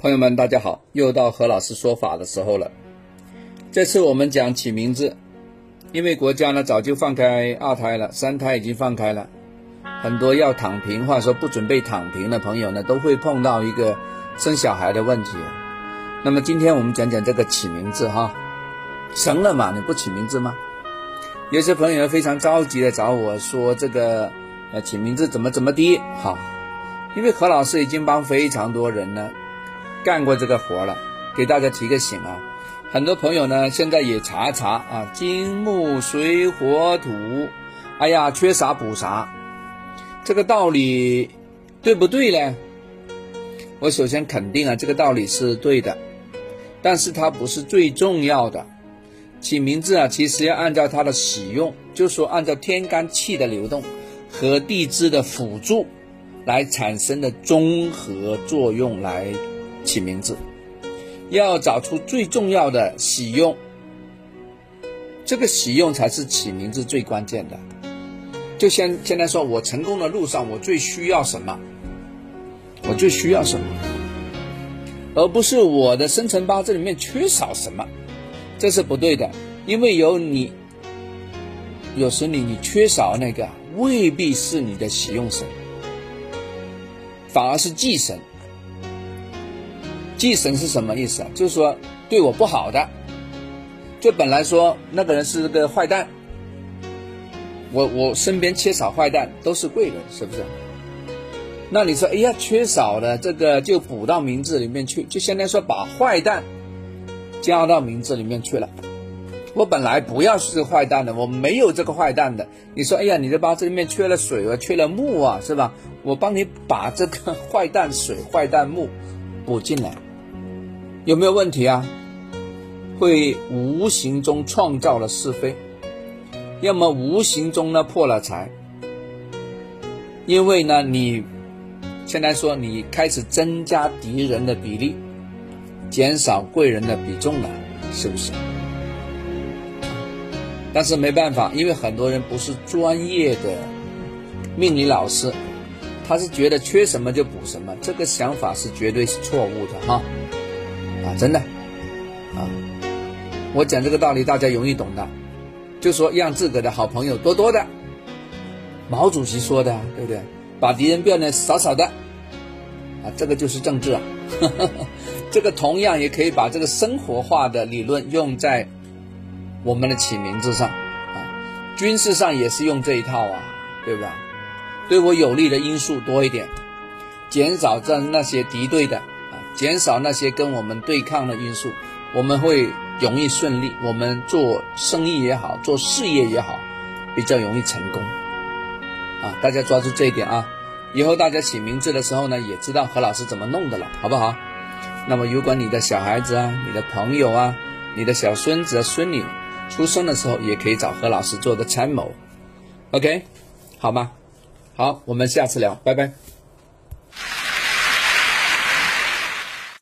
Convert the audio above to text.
朋友们，大家好！又到何老师说法的时候了。这次我们讲起名字，因为国家呢早就放开二胎了，三胎已经放开了，很多要躺平或者说不准备躺平的朋友呢，都会碰到一个生小孩的问题。那么今天我们讲讲这个起名字哈，生了嘛，你不起名字吗？有些朋友非常着急的找我说这个呃起名字怎么怎么的，好，因为何老师已经帮非常多人呢。干过这个活了，给大家提个醒啊！很多朋友呢，现在也查一查啊，金木水火土，哎呀，缺啥补啥，这个道理对不对呢？我首先肯定啊，这个道理是对的，但是它不是最重要的。起名字啊，其实要按照它的使用，就说按照天干气的流动和地支的辅助来产生的综合作用来。起名字要找出最重要的喜用，这个喜用才是起名字最关键的。就先现在说，我成功的路上，我最需要什么？我最需要什么？而不是我的生辰八字里面缺少什么，这是不对的。因为有你，有时你你缺少那个，未必是你的喜用神，反而是忌神。忌神是什么意思？就是说对我不好的，就本来说那个人是个坏蛋，我我身边缺少坏蛋都是贵人，是不是？那你说，哎呀，缺少了这个就补到名字里面去，就相当于说把坏蛋加到名字里面去了。我本来不要是坏蛋的，我没有这个坏蛋的。你说，哎呀，你的八字里面缺了水啊，缺了木啊，是吧？我帮你把这个坏蛋水、坏蛋木补进来。有没有问题啊？会无形中创造了是非，要么无形中呢破了财。因为呢，你现在说你开始增加敌人的比例，减少贵人的比重了，是不是？但是没办法，因为很多人不是专业的命理老师，他是觉得缺什么就补什么，这个想法是绝对是错误的哈。啊，真的，啊，我讲这个道理大家容易懂的，就说让自个的好朋友多多的，毛主席说的，对不对？把敌人变得少少的，啊，这个就是政治啊。这个同样也可以把这个生活化的理论用在我们的起名字上，啊，军事上也是用这一套啊，对吧？对我有利的因素多一点，减少在那些敌对的。减少那些跟我们对抗的因素，我们会容易顺利。我们做生意也好，做事业也好，比较容易成功。啊，大家抓住这一点啊！以后大家起名字的时候呢，也知道何老师怎么弄的了，好不好？那么，如果你的小孩子啊、你的朋友啊、你的小孙子、孙女出生的时候，也可以找何老师做个参谋。OK，好吗？好，我们下次聊，拜拜。